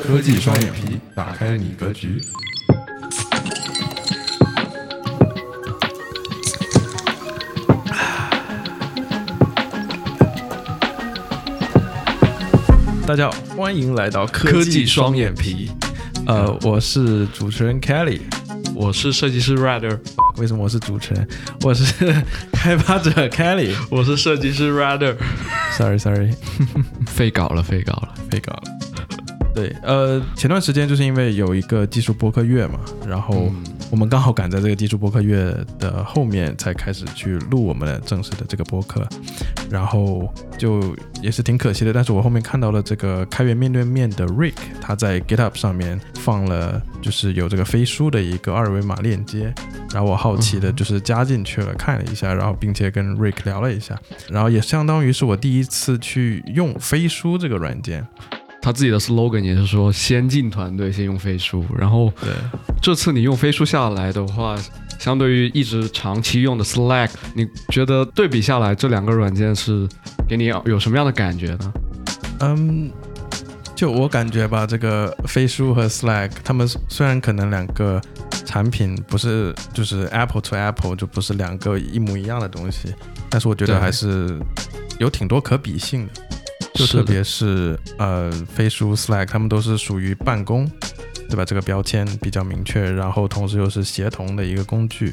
科技双眼皮，打开你格局。大家好，欢迎来到科技双眼皮，呃，我是主持人 Kelly，我是设计师 Rider。为什么我是主持人？我是开发者 Kelly，我是设计师 Rider。Sorry Sorry，废稿了，废稿了。废稿了。对，呃，前段时间就是因为有一个技术播客月嘛，然后我们刚好赶在这个技术播客月的后面才开始去录我们的正式的这个播客，然后就也是挺可惜的。但是我后面看到了这个开源面对面的 Rick，他在 GitHub 上面放了就是有这个飞书的一个二维码链接，然后我好奇的就是加进去了看了一下，然后并且跟 Rick 聊了一下，然后也相当于是我第一次去用飞书这个软件。他自己的 slogan 也是说，先进团队先用飞书，然后对，这次你用飞书下来的话，相对于一直长期用的 Slack，你觉得对比下来，这两个软件是给你有什么样的感觉呢？嗯，就我感觉吧，这个飞书和 Slack，他们虽然可能两个产品不是就是 Apple to Apple，就不是两个一模一样的东西，但是我觉得还是有挺多可比性的。就特别是呃，飞书、Slack，他们都是属于办公，对吧？这个标签比较明确，然后同时又是协同的一个工具，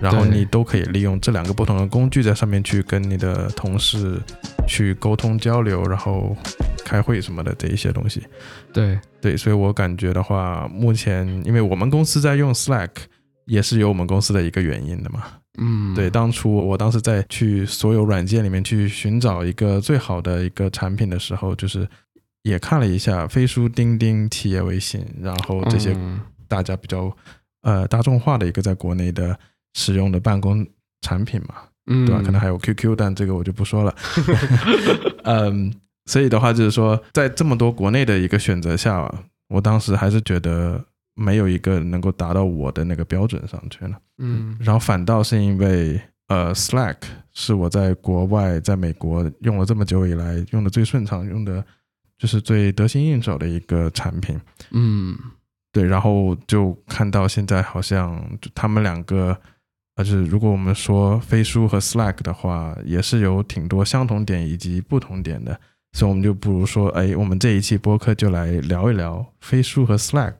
然后你都可以利用这两个不同的工具在上面去跟你的同事去沟通交流，然后开会什么的这一些东西。对，对，所以我感觉的话，目前因为我们公司在用 Slack，也是有我们公司的一个原因的嘛。嗯，对，当初我当时在去所有软件里面去寻找一个最好的一个产品的时候，就是也看了一下飞书、钉钉、企业微信，然后这些嗯大家比较呃大众化的一个在国内的使用的办公产品嘛，嗯，对吧？可能还有 QQ，但这个我就不说了。嗯，所以的话就是说，在这么多国内的一个选择下，我当时还是觉得没有一个能够达到我的那个标准上去了。嗯然后反倒是因为呃，Slack 是我在国外，在美国用了这么久以来用的最顺畅、用的就是最得心应手的一个产品。嗯对，然后就看到现在好像就他们两个，呃，就是如果我们说飞书和 Slack 的话，也是有挺多相同点以及不同点的，所以我们就不如说，哎，我们这一期播客就来聊一聊飞书和 Slack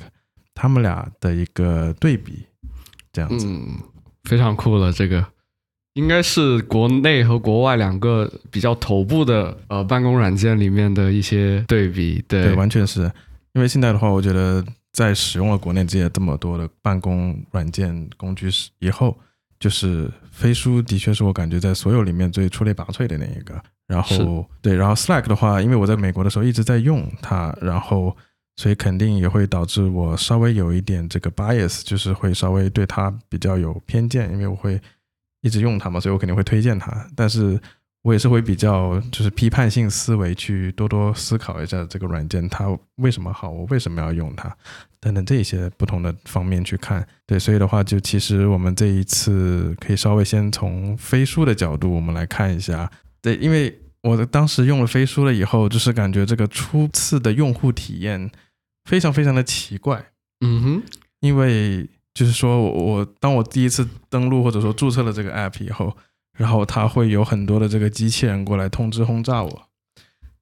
他们俩的一个对比，这样子。嗯，非常酷了，这个应该是国内和国外两个比较头部的呃办公软件里面的一些对比，对，对，完全是因为现在的话，我觉得在使用了国内这些这么多的办公软件工具以后，就是飞书的确是我感觉在所有里面最出类拔萃的那一个。然后对，然后 Slack 的话，因为我在美国的时候一直在用它，然后所以肯定也会导致我稍微有一点这个 bias，就是会稍微对它比较有偏见，因为我会一直用它嘛，所以我肯定会推荐它。但是我也是会比较就是批判性思维去多多思考一下这个软件它为什么好，我为什么要用它等等这些不同的方面去看。对，所以的话就其实我们这一次可以稍微先从飞书的角度我们来看一下。对，因为我当时用了飞书了以后，就是感觉这个初次的用户体验非常非常的奇怪。嗯哼，因为就是说我我当我第一次登录或者说注册了这个 app 以后，然后它会有很多的这个机器人过来通知轰炸我，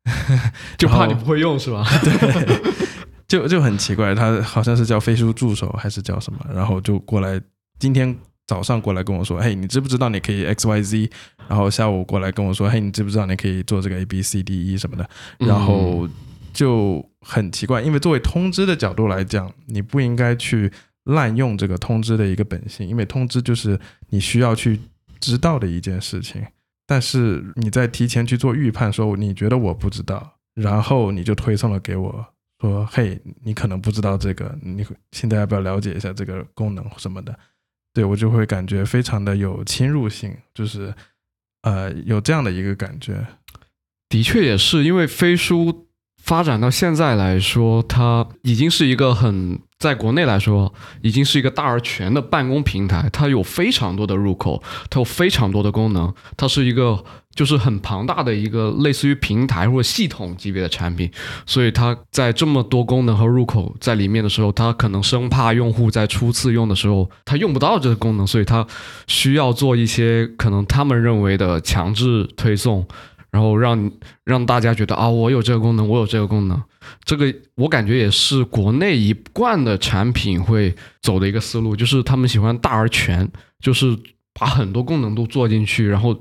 就怕你不会用是吧？对，就就很奇怪，它好像是叫飞书助手还是叫什么，然后就过来今天。早上过来跟我说，嘿，你知不知道你可以 X Y Z？然后下午过来跟我说，嘿，你知不知道你可以做这个 A B C D E 什么的？然后就很奇怪，因为作为通知的角度来讲，你不应该去滥用这个通知的一个本性，因为通知就是你需要去知道的一件事情。但是你在提前去做预判，说你觉得我不知道，然后你就推送了给我，说嘿，你可能不知道这个，你现在要不要了解一下这个功能什么的？对我就会感觉非常的有侵入性，就是呃有这样的一个感觉。的确也是，因为飞书发展到现在来说，它已经是一个很在国内来说，已经是一个大而全的办公平台。它有非常多的入口，它有非常多的功能，它是一个就是很庞大的一个类似于平台或者系统级别的产品。所以它在这么多功能和入口在里面的时候，它可能生怕用户在初次用的时候它用不到这个功能，所以它需要做一些可能他们认为的强制推送。然后让让大家觉得啊，我有这个功能，我有这个功能，这个我感觉也是国内一贯的产品会走的一个思路，就是他们喜欢大而全，就是把很多功能都做进去，然后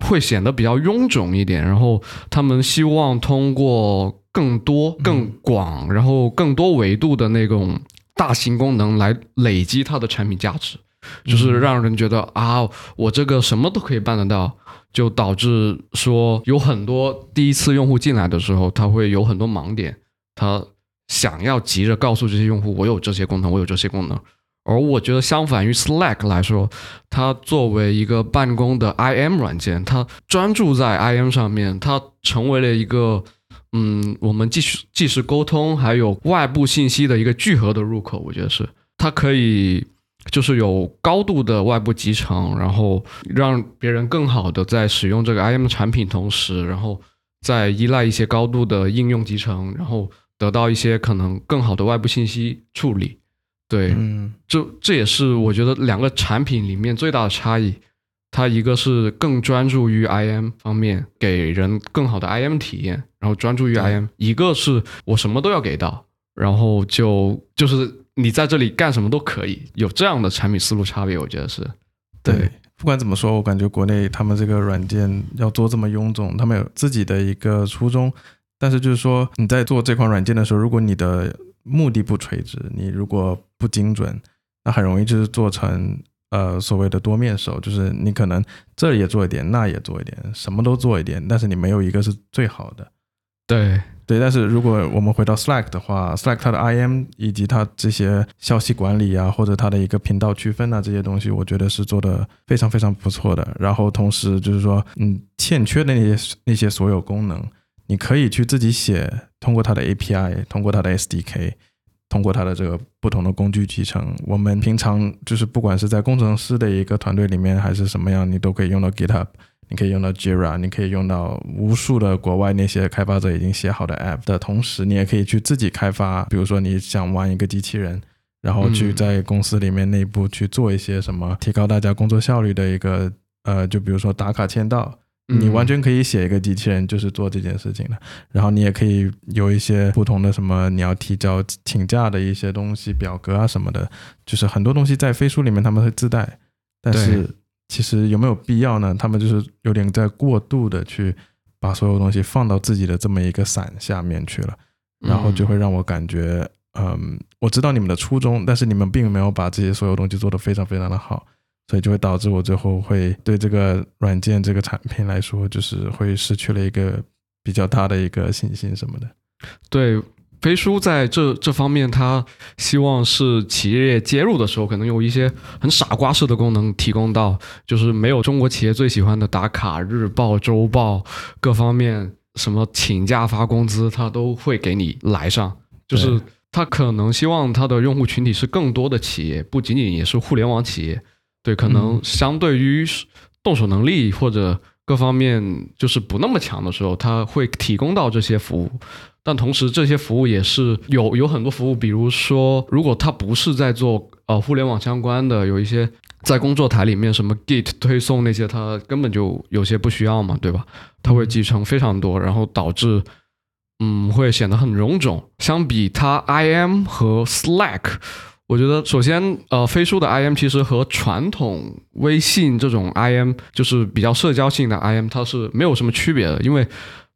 会显得比较臃肿一点。然后他们希望通过更多、更广，然后更多维度的那种大型功能来累积它的产品价值，就是让人觉得啊，我这个什么都可以办得到。就导致说有很多第一次用户进来的时候，他会有很多盲点，他想要急着告诉这些用户我有这些功能，我有这些功能。而我觉得相反于 Slack 来说，它作为一个办公的 IM 软件，它专注在 IM 上面，它成为了一个嗯，我们即时即时沟通还有外部信息的一个聚合的入口。我觉得是它可以。就是有高度的外部集成，然后让别人更好的在使用这个 IM 产品同时，然后再依赖一些高度的应用集成，然后得到一些可能更好的外部信息处理。对，嗯，这这也是我觉得两个产品里面最大的差异。它一个是更专注于 IM 方面，给人更好的 IM 体验，然后专注于 IM；一个是我什么都要给到，然后就就是。你在这里干什么都可以，有这样的产品思路差别，我觉得是对。不管怎么说，我感觉国内他们这个软件要做这么臃肿，他们有自己的一个初衷。但是就是说，你在做这款软件的时候，如果你的目的不垂直，你如果不精准，那很容易就是做成呃所谓的多面手，就是你可能这也做一点，那也做一点，什么都做一点，但是你没有一个是最好的。对。对，但是如果我们回到 Slack 的话，Slack 它的 IM 以及它这些消息管理啊，或者它的一个频道区分啊这些东西，我觉得是做的非常非常不错的。然后同时就是说，嗯，欠缺的那些那些所有功能，你可以去自己写，通过它的 API，通过它的 SDK，通过它的这个不同的工具集成。我们平常就是不管是在工程师的一个团队里面，还是什么样，你都可以用到 GitHub。你可以用到 Jira，你可以用到无数的国外那些开发者已经写好的 App 的同时，你也可以去自己开发。比如说你想玩一个机器人，然后去在公司里面内部去做一些什么提高大家工作效率的一个呃，就比如说打卡签到，你完全可以写一个机器人就是做这件事情的。然后你也可以有一些不同的什么你要提交请假的一些东西表格啊什么的，就是很多东西在飞书里面他们会自带，但是。其实有没有必要呢？他们就是有点在过度的去把所有东西放到自己的这么一个伞下面去了，然后就会让我感觉，嗯，我知道你们的初衷，但是你们并没有把这些所有东西做得非常非常的好，所以就会导致我最后会对这个软件这个产品来说，就是会失去了一个比较大的一个信心什么的。对。飞书在这这方面，它希望是企业接入的时候，可能有一些很傻瓜式的功能提供到，就是没有中国企业最喜欢的打卡、日报、周报各方面，什么请假发工资，它都会给你来上。就是它可能希望它的用户群体是更多的企业，不仅仅也是互联网企业。对，可能相对于动手能力或者各方面就是不那么强的时候，它会提供到这些服务。但同时，这些服务也是有有很多服务，比如说，如果他不是在做呃互联网相关的，有一些在工作台里面什么 Git 推送那些，他根本就有些不需要嘛，对吧？它会集成非常多，然后导致嗯会显得很臃肿。相比它 IM 和 Slack，我觉得首先呃飞书的 IM 其实和传统微信这种 IM 就是比较社交性的 IM，它是没有什么区别的，因为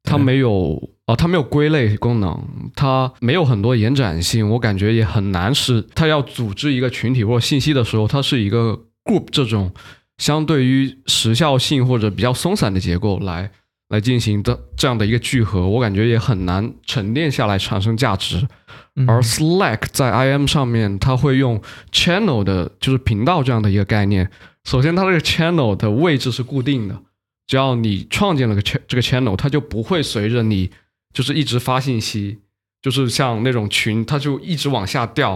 它没有。哦，它没有归类功能，它没有很多延展性，我感觉也很难是它要组织一个群体或信息的时候，它是一个 group 这种相对于时效性或者比较松散的结构来来进行的这样的一个聚合，我感觉也很难沉淀下来产生价值。而 Slack 在 IM 上面，它会用 channel 的，就是频道这样的一个概念。首先，它这个 channel 的位置是固定的，只要你创建了个 ch 这个 channel，它就不会随着你。就是一直发信息，就是像那种群，它就一直往下掉，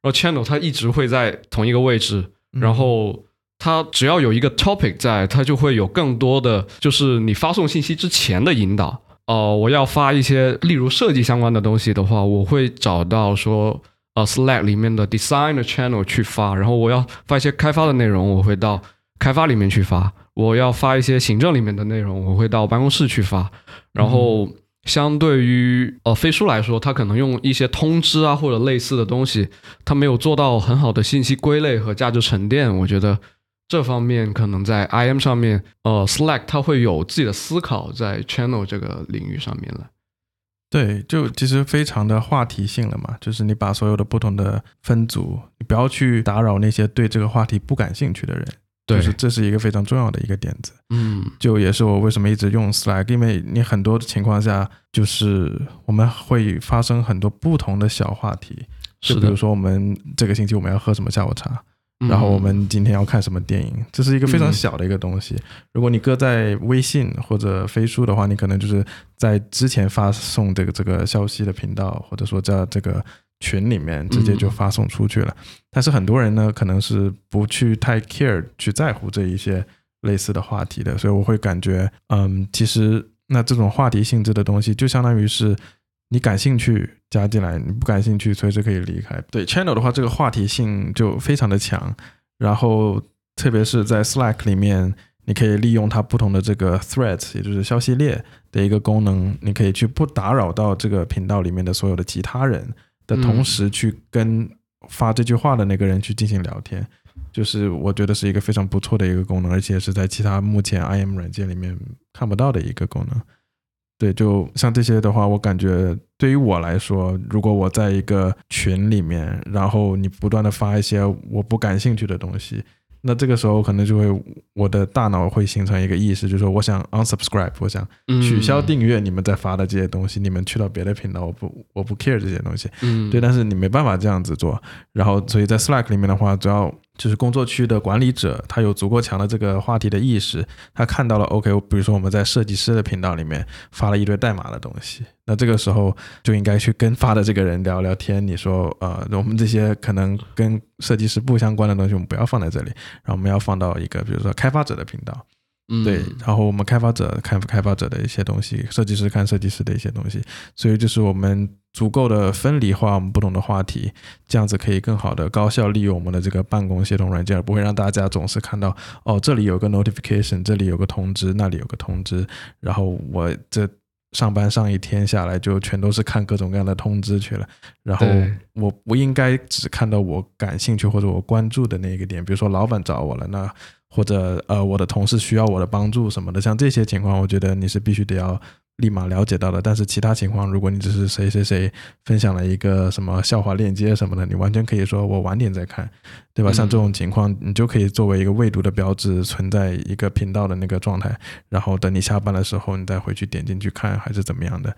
然后 channel 它一直会在同一个位置，然后它只要有一个 topic 在，它就会有更多的就是你发送信息之前的引导。哦，我要发一些例如设计相关的东西的话，我会找到说呃 Slack 里面的 design 的 channel 去发，然后我要发一些开发的内容，我会到开发里面去发。我要发一些行政里面的内容，我会到办公室去发。然后，相对于呃飞书来说，它可能用一些通知啊或者类似的东西，它没有做到很好的信息归类和价值沉淀。我觉得这方面可能在 IM 上面，呃，Slack 它会有自己的思考在 Channel 这个领域上面了。对，就其实非常的话题性了嘛，就是你把所有的不同的分组，你不要去打扰那些对这个话题不感兴趣的人。就是这是一个非常重要的一个点子，嗯，就也是我为什么一直用 Slack，因为你很多情况下就是我们会发生很多不同的小话题，就比如说我们这个星期我们要喝什么下午茶，然后我们今天要看什么电影，这是一个非常小的一个东西。如果你搁在微信或者飞书的话，你可能就是在之前发送这个这个消息的频道，或者说在这个。群里面直接就发送出去了，但是很多人呢，可能是不去太 care 去在乎这一些类似的话题的，所以我会感觉，嗯，其实那这种话题性质的东西，就相当于是你感兴趣加进来，你不感兴趣随时可以离开。对 channel 的话，这个话题性就非常的强，然后特别是在 Slack 里面，你可以利用它不同的这个 threads，也就是消息列的一个功能，你可以去不打扰到这个频道里面的所有的其他人。的同时去跟发这句话的那个人去进行聊天，就是我觉得是一个非常不错的一个功能，而且是在其他目前 IM 软件里面看不到的一个功能。对，就像这些的话，我感觉对于我来说，如果我在一个群里面，然后你不断的发一些我不感兴趣的东西。那这个时候可能就会，我的大脑会形成一个意识，就是说我想 unsubscribe，我想取消订阅你们在发的这些东西，你们去到别的频道，我不我不 care 这些东西，嗯，对，但是你没办法这样子做，然后所以在 Slack 里面的话，主要。就是工作区的管理者，他有足够强的这个话题的意识，他看到了 OK，比如说我们在设计师的频道里面发了一堆代码的东西，那这个时候就应该去跟发的这个人聊聊天。你说，呃，我们这些可能跟设计师不相关的东西，我们不要放在这里，然后我们要放到一个比如说开发者的频道。嗯对，然后我们开发者看开发者的一些东西，设计师看设计师的一些东西，所以就是我们足够的分离化我们不同的话题，这样子可以更好的高效利用我们的这个办公系统软件，而不会让大家总是看到哦这里有个 notification，这里有个通知，那里有个通知，然后我这上班上一天下来就全都是看各种各样的通知去了，然后我不应该只看到我感兴趣或者我关注的那一个点，比如说老板找我了，那。或者呃，我的同事需要我的帮助什么的，像这些情况，我觉得你是必须得要立马了解到的。但是其他情况，如果你只是谁谁谁分享了一个什么笑话链接什么的，你完全可以说我晚点再看，对吧？像这种情况，你就可以作为一个未读的标志存在一个频道的那个状态，然后等你下班的时候，你再回去点进去看，还是怎么样的？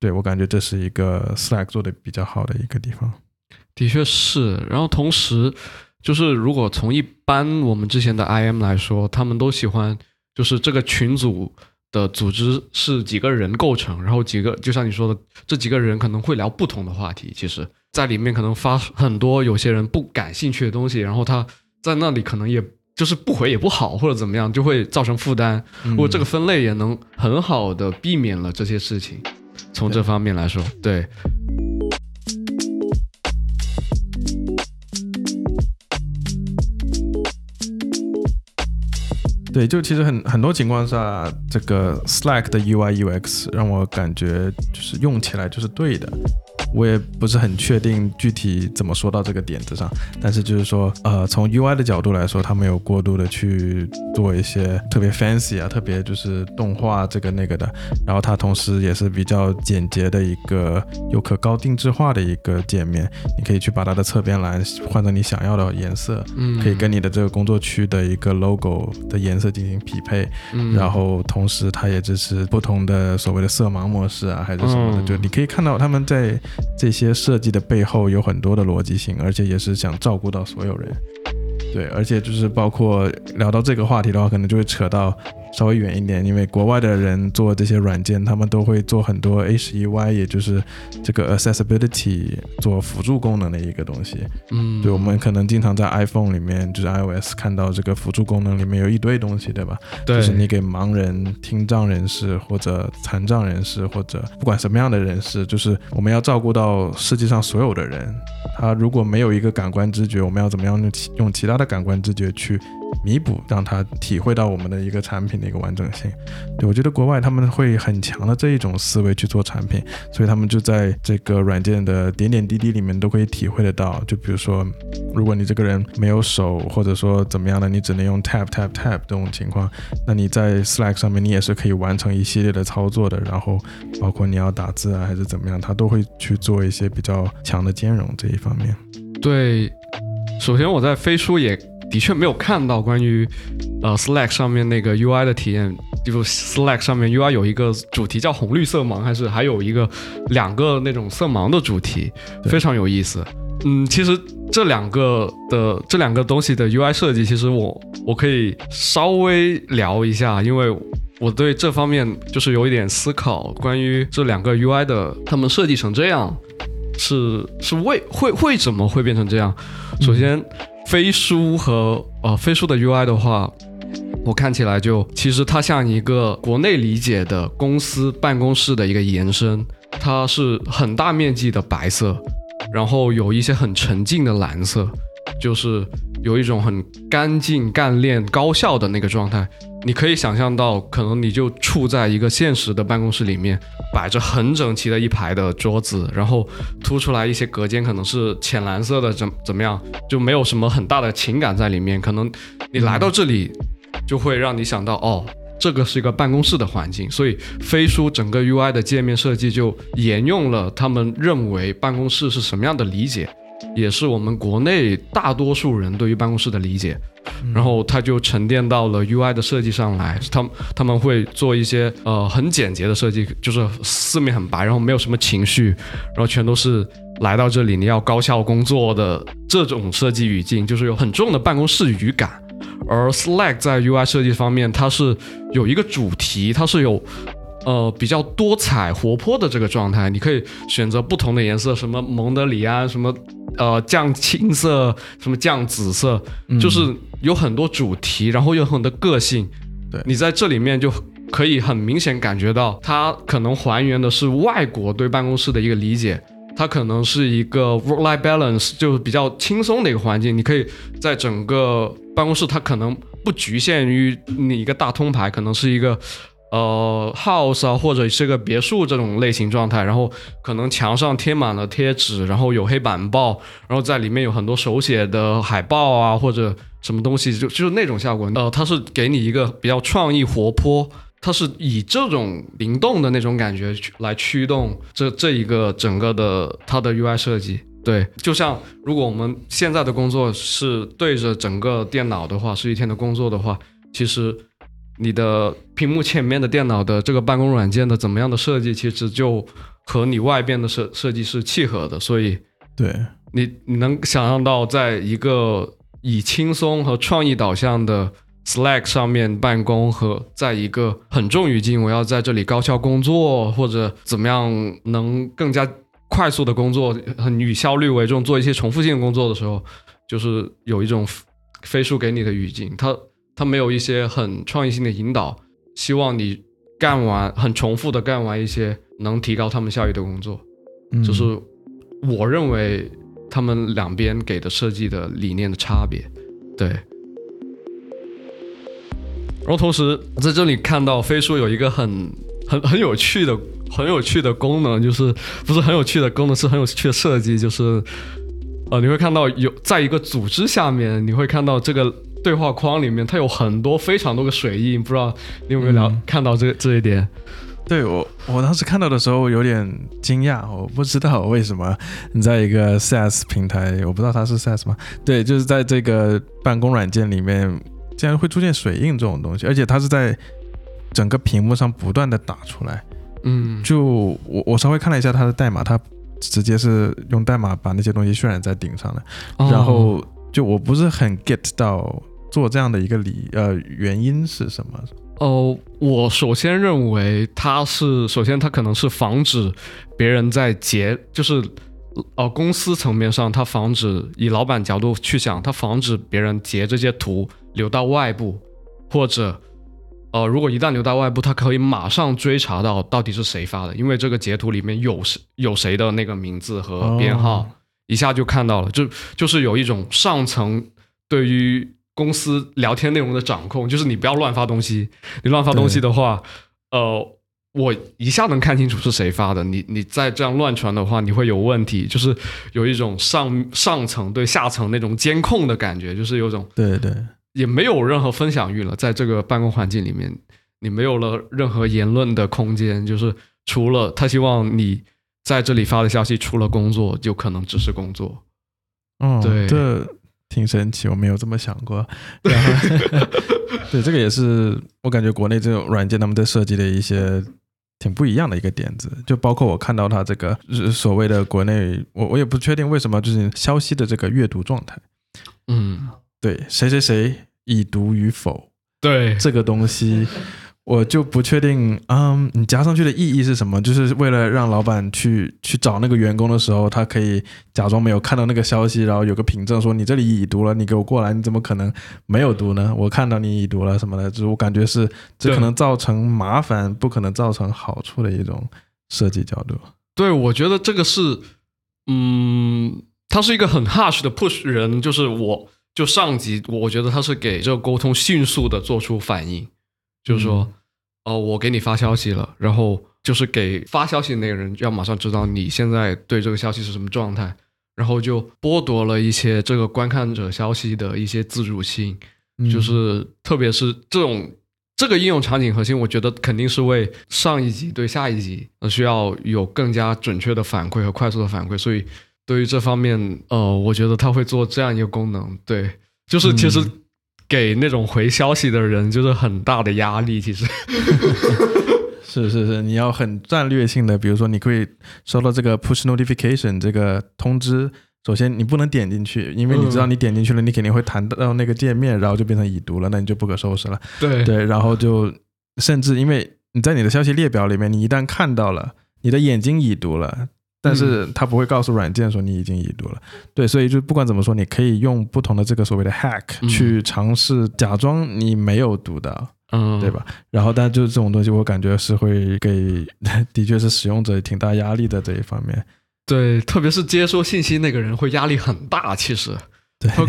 对我感觉这是一个 Slack 做的比较好的一个地方。的确是，然后同时。就是如果从一般我们之前的 IM 来说，他们都喜欢，就是这个群组的组织是几个人构成，然后几个就像你说的，这几个人可能会聊不同的话题，其实在里面可能发很多有些人不感兴趣的东西，然后他在那里可能也就是不回也不好或者怎么样，就会造成负担。如果这个分类也能很好的避免了这些事情，从这方面来说，对。对，对就其实很很多情况下，这个 Slack 的 UI UX 让我感觉就是用起来就是对的。我也不是很确定具体怎么说到这个点子上，但是就是说，呃，从 UI 的角度来说，它没有过度的去做一些特别 fancy 啊，特别就是动画这个那个的，然后它同时也是比较简洁的一个有可高定制化的一个界面，你可以去把它的侧边栏换成你想要的颜色，嗯，可以跟你的这个工作区的一个 logo 的颜色进行匹配，嗯，然后同时它也支持不同的所谓的色盲模式啊，还是什么的，就你可以看到他们在。这些设计的背后有很多的逻辑性，而且也是想照顾到所有人。对，而且就是包括聊到这个话题的话，可能就会扯到稍微远一点，因为国外的人做这些软件，他们都会做很多 H1Y，也就是这个 accessibility 做辅助功能的一个东西。嗯，对，我们可能经常在 iPhone 里面，就是 iOS 看到这个辅助功能里面有一堆东西，对吧？对，就是你给盲人、听障人士或者残障人士或者不管什么样的人士，就是我们要照顾到世界上所有的人。他如果没有一个感官知觉，我们要怎么样用其用其他的感官知觉去？弥补，让他体会到我们的一个产品的一个完整性。对我觉得国外他们会很强的这一种思维去做产品，所以他们就在这个软件的点点滴滴里面都可以体会得到。就比如说，如果你这个人没有手，或者说怎么样的，你只能用 tap tap tap 这种情况，那你在 Slack 上面你也是可以完成一系列的操作的。然后包括你要打字啊还是怎么样，他都会去做一些比较强的兼容这一方面。对，首先我在飞书也。的确没有看到关于呃 Slack 上面那个 UI 的体验，就 Slack 上面 UI 有一个主题叫红绿色盲，还是还有一个两个那种色盲的主题，非常有意思。嗯，其实这两个的这两个东西的 UI 设计，其实我我可以稍微聊一下，因为我对这方面就是有一点思考，关于这两个 UI 的，他们设计成这样，是是为会为什么会变成这样？首先。飞书和呃飞书的 UI 的话，我看起来就其实它像一个国内理解的公司办公室的一个延伸，它是很大面积的白色，然后有一些很沉静的蓝色，就是有一种很干净、干练、高效的那个状态。你可以想象到，可能你就处在一个现实的办公室里面，摆着很整齐的一排的桌子，然后凸出来一些隔间，可能是浅蓝色的，怎怎么样，就没有什么很大的情感在里面。可能你来到这里，就会让你想到，哦，这个是一个办公室的环境。所以飞书整个 UI 的界面设计就沿用了他们认为办公室是什么样的理解。也是我们国内大多数人对于办公室的理解，然后它就沉淀到了 UI 的设计上来。他们他们会做一些呃很简洁的设计，就是四面很白，然后没有什么情绪，然后全都是来到这里你要高效工作的这种设计语境，就是有很重的办公室语感。而 Slack 在 UI 设计方面，它是有一个主题，它是有。呃，比较多彩活泼的这个状态，你可以选择不同的颜色，什么蒙德里安，什么呃酱青色，什么酱紫色，就是有很多主题，然后有很多个性。对你在这里面就可以很明显感觉到，它可能还原的是外国对办公室的一个理解，它可能是一个 work-life balance，就是比较轻松的一个环境。你可以在整个办公室，它可能不局限于你一个大通牌，可能是一个。呃，house 啊，或者是个别墅这种类型状态，然后可能墙上贴满了贴纸，然后有黑板报，然后在里面有很多手写的海报啊，或者什么东西，就就是那种效果。呃，它是给你一个比较创意活泼，它是以这种灵动的那种感觉来驱动这这一个整个的它的 UI 设计。对，就像如果我们现在的工作是对着整个电脑的话，是一天的工作的话，其实。你的屏幕前面的电脑的这个办公软件的怎么样的设计，其实就和你外边的设设计是契合的，所以对你你能想象到，在一个以轻松和创意导向的 Slack 上面办公，和在一个很重语境，我要在这里高效工作或者怎么样能更加快速的工作，很以效率为重，做一些重复性工作的时候，就是有一种飞书给你的语境，它。他没有一些很创意性的引导，希望你干完很重复的干完一些能提高他们效益的工作，就是我认为他们两边给的设计的理念的差别。对，然后同时在这里看到飞书有一个很很很有趣的很有趣的功能，就是不是很有趣的功能，是很有趣的设计，就是呃你会看到有在一个组织下面，你会看到这个。对话框里面，它有很多非常多个水印，不知道你有没有了看到这这一点？对我，我当时看到的时候有点惊讶，我不知道为什么你在一个 SaaS 平台，我不知道它是 SaaS 吗？对，就是在这个办公软件里面，竟然会出现水印这种东西，而且它是在整个屏幕上不断的打出来。嗯，就我我稍微看了一下它的代码，它直接是用代码把那些东西渲染在顶上的，然后。就我不是很 get 到做这样的一个理呃原因是什么？呃，我首先认为它是，首先它可能是防止别人在截，就是呃公司层面上，它防止以老板角度去想，它防止别人截这些图流到外部，或者呃如果一旦流到外部，它可以马上追查到到底是谁发的，因为这个截图里面有谁有谁的那个名字和编号，哦一下就看到了，就就是有一种上层对于公司聊天内容的掌控，就是你不要乱发东西，你乱发东西的话，呃，我一下能看清楚是谁发的。你你再这样乱传的话，你会有问题，就是有一种上上层对下层那种监控的感觉，就是有种对对，也没有任何分享欲了，在这个办公环境里面，你没有了任何言论的空间，就是除了他希望你在这里发的消息，除了工作，就可能只是工作。哦，对这挺神奇，我没有这么想过。然后，对，这个也是我感觉国内这种软件他们在设计的一些挺不一样的一个点子，就包括我看到它这个呃所谓的国内，我我也不确定为什么，就是消息的这个阅读状态，嗯，对，谁谁谁已读与否对，这个东西。我就不确定，嗯，你加上去的意义是什么？就是为了让老板去去找那个员工的时候，他可以假装没有看到那个消息，然后有个凭证说你这里已读了，你给我过来，你怎么可能没有读呢？我看到你已读了什么的，就是我感觉是这可能造成麻烦，不可能造成好处的一种设计角度。对，我觉得这个是，嗯，它是一个很 harsh 的 push 人，就是我就上级，我觉得他是给这个沟通迅速的做出反应，就是说，哦、我给你发消息了，然后就是给发消息的那个人要马上知道你现在对这个消息是什么状态，然后就剥夺了一些这个观看者消息的一些自主性，嗯就是特别是这种这个应用场景核心，我觉得肯定是为上一级对下一级呃需要有更加准确的反馈和快速的反馈，所以对于这方面，呃，我觉得它会做这样一个功能，对，就是其实嗯给那种回消息的人就是很大的压力，其实，是是是，你要很战略性的，比如说你可以收到这个 push notification 这个通知，首先你不能点进去，因为你知道嗯你点进去了，你肯定会弹到那个界面，然后就变成已读了，那你就不可收拾了。对对，然后就甚至因为你在你的消息列表里面，你一旦看到了，你的眼睛已读了。但是它不会告诉软件说你已经已读了，对，所以就不管怎么说，你可以用不同的这个所谓的 hack 嗯去尝试假装你没有读到，嗯，对吧？然后，但就是这种东西，我感觉是会给，的确是使用者挺大压力的这一方面。对，特别是接收信息那个人会压力很大，其实。对，他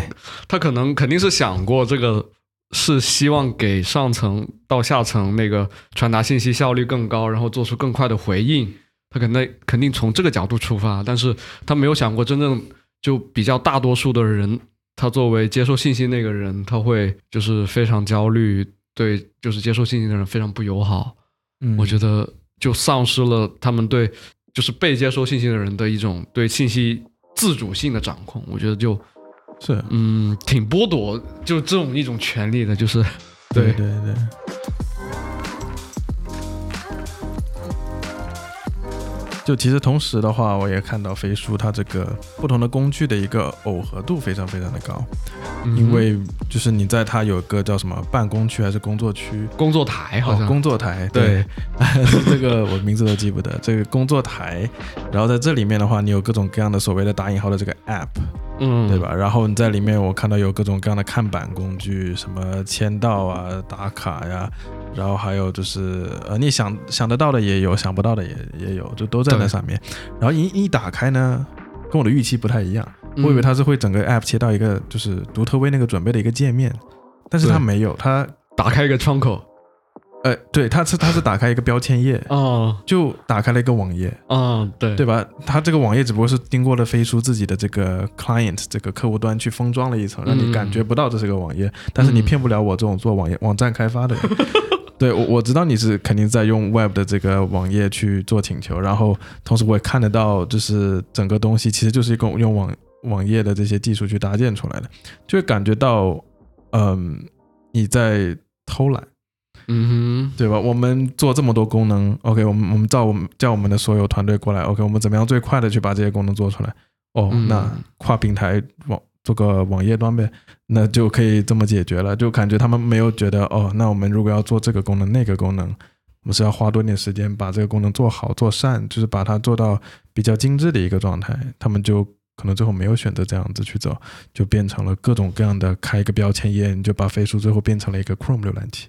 他可能肯定是想过这个是希望给上层到下层那个传达信息效率更高，然后做出更快的回应。他肯定肯定从这个角度出发，但是他没有想过真正就比较大多数的人，他作为接受信息那个人，他会就是非常焦虑，对就是接受信息的人非常不友好。嗯我觉得就丧失了他们对就是被接收信息的人的一种对信息自主性的掌控。我觉得就是嗯挺剥夺就这种一种权利的，就是对对 对。就其实同时的话，我也看到飞书它这个不同的工具的一个耦合度非常非常的高，嗯因为就是你在它有个叫什么办公区还是工作区，工作台好像、哦、工作台，对，这个我名字都记不得。这个工作台，然后在这里面的话，你有各种各样的所谓的打引号的这个 app，嗯对？吧？然后你在里面，我看到有各种各样的看板工具，什么签到啊、打卡呀，然后还有就是呃，你想想得到的也有，想不到的也也有，就都在那上面。然后一一打开呢，跟我的预期不太一样，我以为嗯它是会整个 app 切到一个就是独特为那个准备的一个界面，但是它没有，它打开一个窗口，呃，对，它是它是打开一个标签页，哦，就打开了一个网页，嗯，对，对吧？它这个网页只不过是经过了飞书自己的这个 client 这个客户端去封装了一层，让你感觉不到这是个网页，但是你嗯骗不了我这种做网页网站开发的人。对我我知道你是肯定在用 Web 的这个网页去做请求，然后同时我也看得到，就是整个东西其实就是一个用网网页的这些技术去搭建出来的，就会感觉到，嗯，你在偷懒。嗯哼对吧？我们做这么多功能，OK，我们我们照我们叫我们的所有团队过来，OK，我们怎么样最快的去把这些功能做出来？哦，嗯那跨平台网做个网页端呗，那就可以这么解决了。就感觉他们没有觉得哦，那我们如果要做这个功能那个功能，我们是要花多点时间把这个功能做好做善，就是把它做到比较精致的一个状态。他们就可能最后没有选择这样子去走，就变成了各种各样的开一个标签页，你就把飞书最后变成了一个 Chrome 浏览器。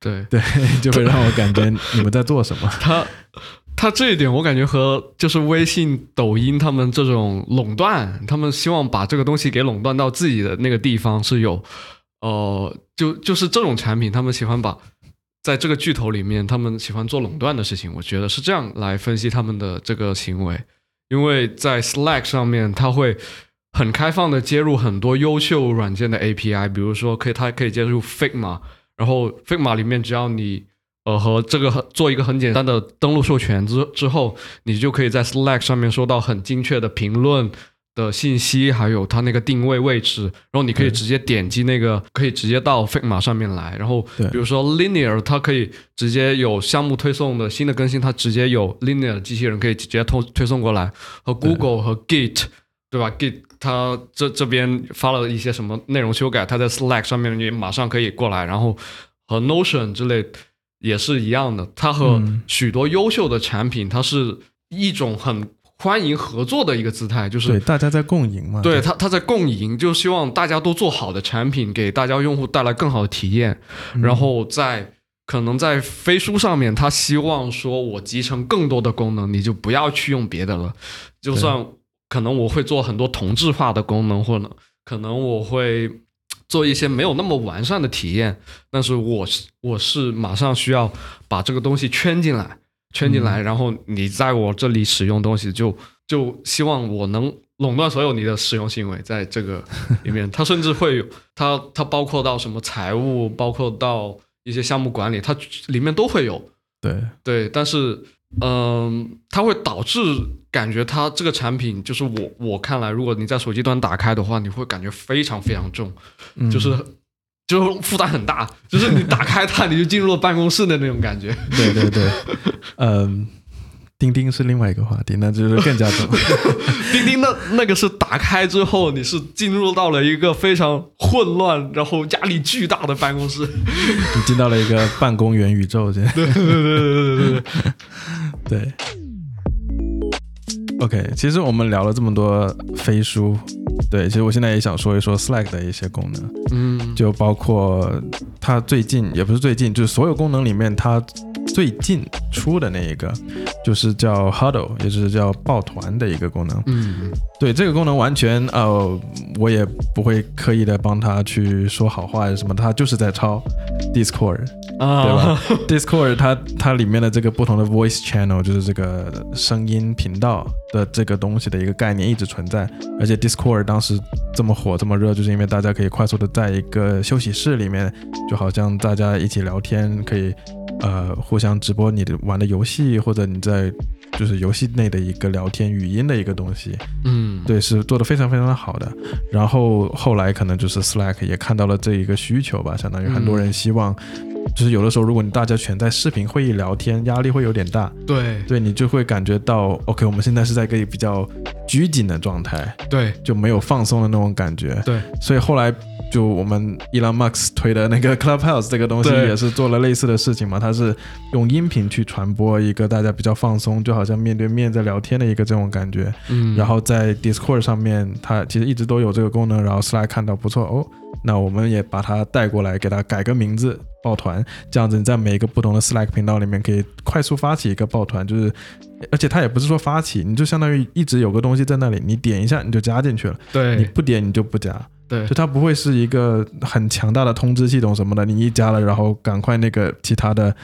对对，就会让我感觉你们在做什么。他他这一点，我感觉和就是微信、抖音他们这种垄断，他们希望把这个东西给垄断到自己的那个地方是有，呃，就就是这种产品，他们喜欢把在这个巨头里面，他们喜欢做垄断的事情。我觉得是这样来分析他们的这个行为，因为在 Slack 上面，他会很开放的接入很多优秀软件的 API，比如说可以它可以接入 Figma。然后 Figma 里面，只要你呃和这个做一个很简单的登录授权之之后，你就可以在 Slack 上面收到很精确的评论的信息，还有它那个定位位置。然后你可以直接点击那个，可以直接到 Figma 上面来。然后比如说 Linear，它可以直接有项目推送的新的更新，它直接有 Linear 机器人可以直接推推送过来。和 Google 和 Git，对吧？Git 他这这边发了一些什么内容修改，他在 Slack 上面你马上可以过来，然后和 Notion 之类也是一样的。它和许多优秀的产品，它是一种很欢迎合作的一个姿态，就是对大家在共赢嘛。对他他在共赢，就希望大家都做好的产品，给大家用户带来更好的体验。然后在可能在飞书上面，他希望说我集成更多的功能，你就不要去用别的了，就算。可能我会做很多同质化的功能，或者可能我会 做一些没有那么完善的体验，但是我是我是马上需要把这个东西圈进来，圈进来，然后你在我这里使用东西，就就希望我能垄断所有你的使用行为，在这个里面，它甚至会有它它包括到什么财务，包括到一些项目管理，它里面都会有。对对，但是。嗯，它会导致感觉它这个产品就是我我看来，如果你在手机端打开的话，你会感觉非常非常重，就是就是负担很大，就是你打开它你就进入了办公室的那种感觉。对对对，嗯。钉钉是另外一个话题，那就是更加重。钉钉那那个是打开之后，你是进入到了一个非常混乱，然后压力巨大的办公室。你进到了一个办公元宇宙，这样。对对对对对对 对。OK，其实我们聊了这么多飞书，对，其实我现在也想说一说 Slack 的一些功能，嗯，就包括它最近也不是最近，就是所有功能里面它。最近出的那一个，就是叫 Huddle，也就是叫抱团的一个功能。嗯，对，这个功能完全呃，我也不会刻意的帮他去说好话什么，他就是在抄 Discord，对吧？Discord 它它里面的这个不同的 Voice Channel，就是这个声音频道的这个东西的一个概念一直存在。而且 Discord 当时这么火这么热，就是因为大家可以快速的在一个休息室里面，就好像大家一起聊天，可以。呃，互相直播你的玩的游戏，或者你在就是游戏内的一个聊天语音的一个东西，嗯，对，是做的非常非常的好的。然后后来可能就是 Slack 也看到了这一个需求吧，相当于很多人希望，就是有的时候如果你大家全在视频会议聊天，压力会有点大，对，对你就会感觉到 OK，我们现在是在一个比较拘谨的状态，对，就没有放松的那种感觉，对，所以后来。就我们 Elon Musk 推的那个 Clubhouse 这个东西也是做了类似的事情嘛，它是用音频去传播一个大家比较放松，就好像面对面在聊天的一个这种感觉。嗯，然后在 Discord 上面，它其实一直都有这个功能，然后 Slack 看到不错哦，那我们也把它带过来，给它改个名字，抱团，这样子你在每一个不同的 Slack 频道里面可以快速发起一个抱团，就是，而且它也不是说发起，你就相当于一直有个东西在那里，你点一下你就加进去了，对，你不点你就不加。对，就它不会是一个很强大的通知系统什么的，你一加了，然后赶快那个其他的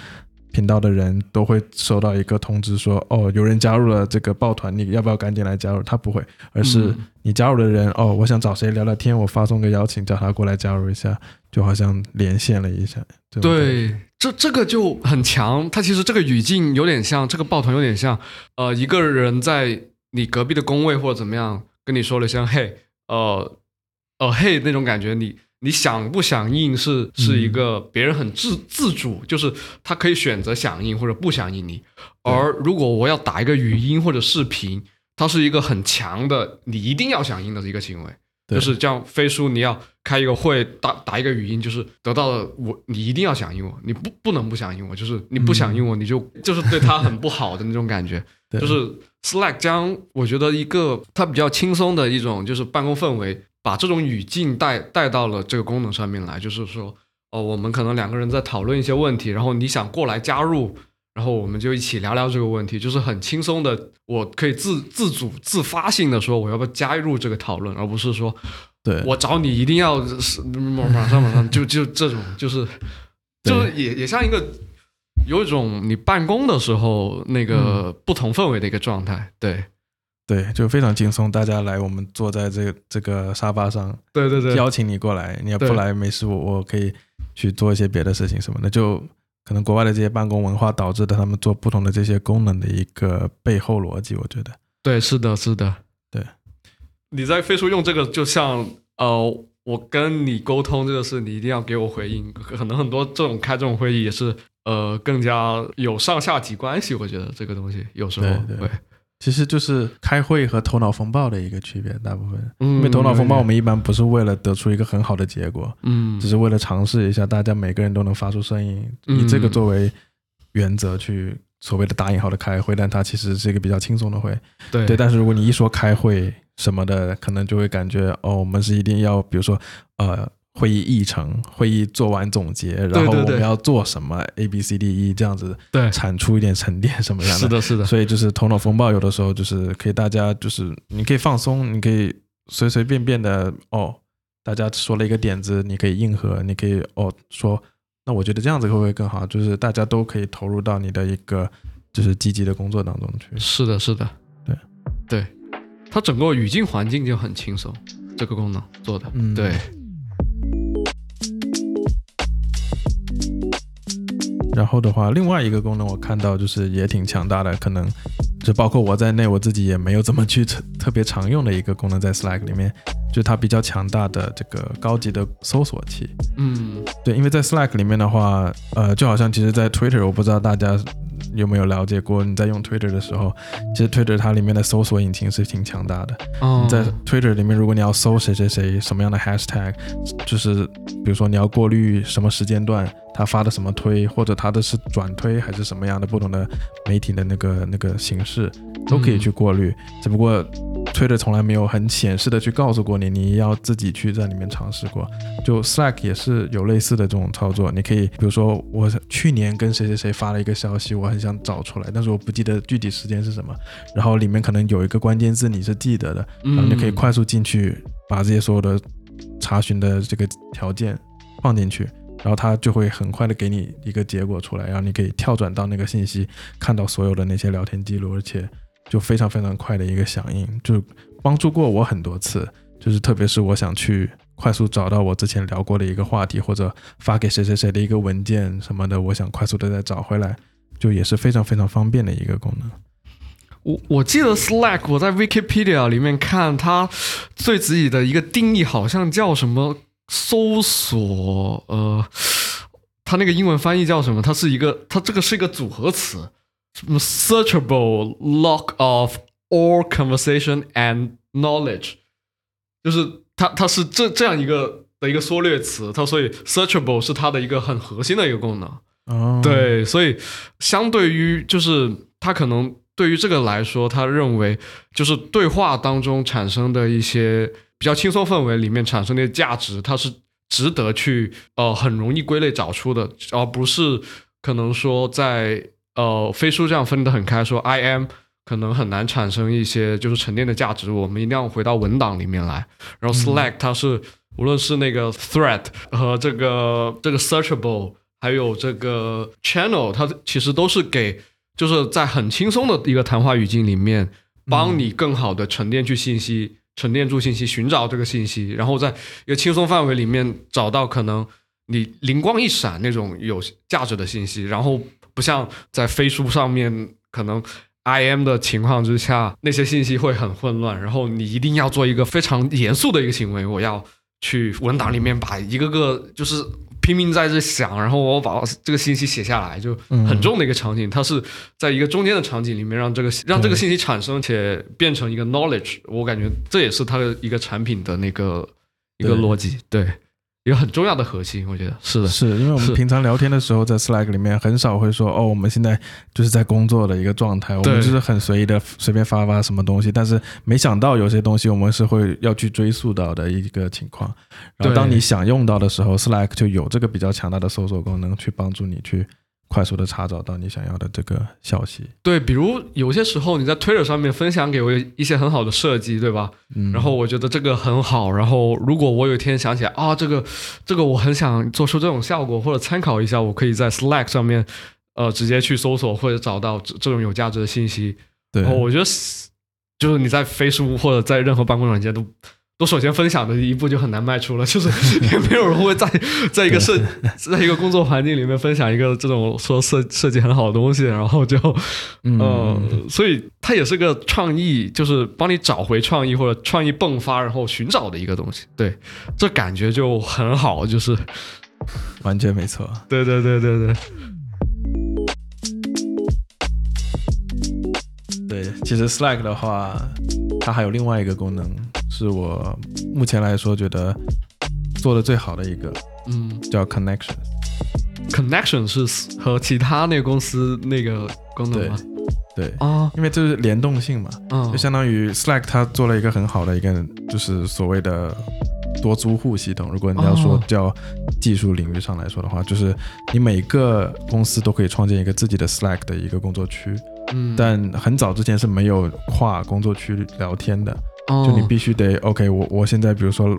频道的人都会收到一个通知说，哦，有人加入了这个抱团，你要不要赶紧来加入？他不会，而是你加入的人，哦，我想找谁聊聊天，我发送个邀请，叫他过来加入一下，就好像连线了一下。对，这这个就很强，它其实这个语境有点像，这个抱团有点像，呃，一个人在你隔壁的工位或者怎么样跟你说了一声，嘿，呃。哦嘿，那种感觉，你你响不响应是是一个别人很自自主，就是他可以选择响应或者不响应你。而如果我要打一个语音或者视频，它是一个很强的，你一定要响应的一个行为。对就是这样飞书，你要开一个会打打一个语音，就是得到了我，你一定要响应我，你不不能不响应我，就是你不响应我，你就就是对他很不好的那种感觉。对就是 Slack 将我觉得一个它比较轻松的一种就是办公氛围，把这种语境带带到了这个功能上面来，就是说，哦，我们可能两个人在讨论一些问题，然后你想过来加入，然后我们就一起聊聊这个问题，就是很轻松的，我可以自自主自发性的说我要不要加入这个讨论，而不是说对，我找你一定要是马马上马上就就这种就是就是也也像一个有一种你办公的时候那个不同氛围的一个状态，对对，就非常轻松，大家来，我们坐在这个这个沙发上，对对对。邀请你过来，你要不来没事，我我可以去做一些别的事情什么的，就可能国外的这些办公文化导致的他们做不同的这些功能的一个背后逻辑，我觉得，对，是的，是的，对。你在飞书用这个，就像呃，我跟你沟通这个事，你一定要给我回应。可能很多这种开这种会议也是呃更加有上下级关系，我觉得这个东西有时候对其实就是开会和头脑风暴的一个区别，大部分。嗯因为头脑风暴，我们一般不是为了得出一个很好的结果，嗯只是为了尝试一下，大家每个人都能发出声音，嗯以这个作为原则去所谓的打引号的开会，但它其实是一个比较轻松的会。对对，但是如果你一说开会什么的，可能就会感觉哦，我们是一定要，比如说呃，会议议程，会议做完总结，然后我们要做什么 A B C D E 这样子，对。产出一点沉淀什么样的。是的，是的，所以就是头脑风暴，有的时候就是可以大家就是你可以放松，你可以随随便便的哦，大家说了一个点子，你可以硬核，你可以哦说，那我觉得这样子会不会更好？就是大家都可以投入到你的一个就是积极的工作当中去。是的，是的，对。对，它整个语境环境就很轻松，这个功能做的，嗯。对，然后的话，另外一个功能我看到就是也挺强大的，可能就包括我在内，我自己也没有怎么去特特别常用的一个功能在 Slack 里面，就它比较强大的这个高级的搜索器。嗯对，因为在 Slack 里面的话，呃，就好像其实，在 Twitter，我不知道大家有没有了解过，你在用 Twitter 的时候，其实 Twitter 它里面的搜索引擎是挺强大的。哦你在 Twitter 里面，如果你要搜谁谁谁什么样的 hashtag，就是比如说你要过滤什么时间段他发的什么推，或者他的是转推还是什么样的不同的媒体的那个那个形式，都可以去过滤。只不过 Twitter 从来没有很显示的去告诉过你，你要自己去在里面尝试过。就 Slack 也是有类似的这种操作，你可以比如说我去年跟谁谁谁发了一个消息，我很想找出来，但是我不记得具体时间是什么，然后里面可能有一个关键字你是记得的，然后你可以嗯快速进去把这些所有的查询的这个条件放进去，然后它就会很快的给你一个结果出来，然后你可以跳转到那个信息，看到所有的那些聊天记录，而且就非常非常快的一个响应，就帮助过我很多次。就是特别是我想去快速找到我之前聊过的一个话题，或者发给谁谁谁的一个文件什么的，我想快速的再找回来，就也是非常非常方便的一个功能。我我记得 Slack，我在 Wikipedia 里面看它对自己的一个定义，好像叫什么搜索，呃，它那个英文翻译叫什么？它是一个，它这个是一个组合词，searchable log of all conversation and knowledge，就是它它是这这样一个的一个缩略词，它所以 searchable 是它的一个很核心的一个功能。哦，，对，所以相对于就是他可能对于这个来说，他认为就是对话当中产生的一些比较轻松氛围里面产生的价值，它是值得去呃很容易归类找出的，而不是可能说在呃飞书这样分得很开，说 I am。可能很难产生一些就是沉淀的价值，我们一定要回到文档里面来。然后 Slack 它是、无论是那个 thread 和这个这个 searchable，还有这个 channel，它其实都是给就是在很轻松的一个谈话语境里面，帮你更好的沉淀去信息，沉淀住信息，寻找这个信息，然后在一个轻松范围里面找到可能你灵光一闪那种有价值的信息，然后不像在飞书上面可能。I M 的情况之下，那些信息会很混乱，然后你一定要做一个非常严肃的一个行为，我要去文档里面把一个个就是拼命在这想，然后我把这个信息写下来，就很重的一个场景。它是在一个中间的场景里面，让这个让这个信息产生且变成一个 knowledge。我感觉这也是它的一个产品的那个一个逻辑，对。一个很重要的核心，我觉得是的，是因为我们平常聊天的时候，在 Slack 里面很少会说哦，我们现在就是在工作的一个状态，我们就是很随意的随便发发什么东西。但是没想到有些东西我们是会要去追溯到的一个情况。然后当你想用到的时候，Slack 就有这个比较强大的搜索功能，去帮助你去。快速的查找到你想要的这个消息。对，比如有些时候你在 Twitter 上面分享给我一些很好的设计，对吧？嗯。然后我觉得这个很好。然后如果我有一天想起来啊，这个这个我很想做出这种效果，或者参考一下，我可以在 Slack 上面呃直接去搜索或者找到这种有价值的信息。对。我觉得就是你在 Facebook 或者在任何办公软件都。都首先分享的一步就很难迈出了，就是 也没有人会在在一个设在一个工作环境里面分享一个这种说设设计很好的东西，然后就嗯，所以它也是个创意，就是帮你找回创意或者创意迸发，然后寻找的一个东西。对，这感觉就很好，就是完全没错。对对对对对。对，其实 Slack 的话，它还有另外一个功能。是我目前来说觉得做的最好的一个，嗯，叫 connection。connection 是和其他那个公司那个功能吗？对啊，因为这是联动性嘛，嗯，就相当于 Slack 它做了一个很好的一个，就是所谓的多租户系统。如果你要说叫技术领域上来说的话，就是你每个公司都可以创建一个自己的 Slack 的一个工作区，嗯，但很早之前是没有跨工作区聊天的。就你必须得 OK，我我现在比如说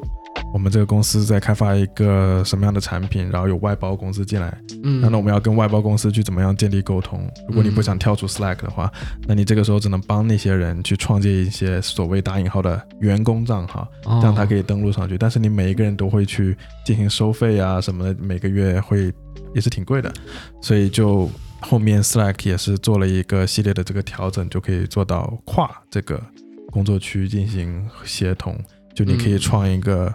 我们这个公司在开发一个什么样的产品，然后有外包公司进来，嗯，那我们要跟外包公司去怎么样建立沟通？如果你不想跳出 Slack 的话，那你这个时候只能帮那些人去创建一些所谓打引号的员工账号，这样他可以登录上去。但是你每一个人都会去进行收费啊什么的，每个月会也是挺贵的，所以就后面 Slack 也是做了一个系列的这个调整，就可以做到跨这个。工作区进行协同，就你可以创一个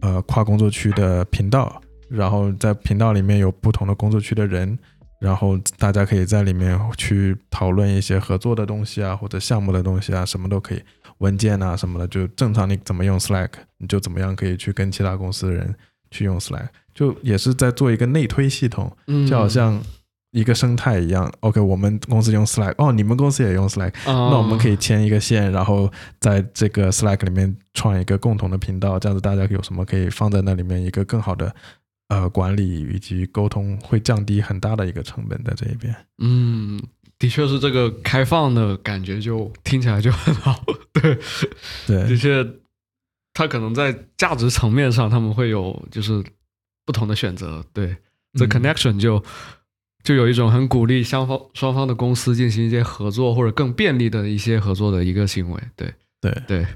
呃跨工作区的频道，然后在频道里面有不同的工作区的人，然后大家可以在里面去讨论一些合作的东西啊，或者项目的东西啊，什么都可以，文件啊什么的，就正常你怎么用 Slack，你就怎么样可以去跟其他公司的人去用 Slack，就也是在做一个内推系统，就好像。一个生态一样，OK，我们公司用 Slack，哦，你们公司也用 Slack，那我们可以牵一个线，然后在这个 Slack 里面创一个共同的频道，这样子大家有什么可以放在那里面一个更好的呃管理以及沟通，会降低很大的一个成本在这一边。嗯，的确是这个开放的感觉，就听起来就很好。对对，的确，他可能在价值层面上他们会有就是不同的选择。对，The Connection 就。就有一种很鼓励双方双方的公司进行一些合作或者更便利的一些合作的一个行为，对对对。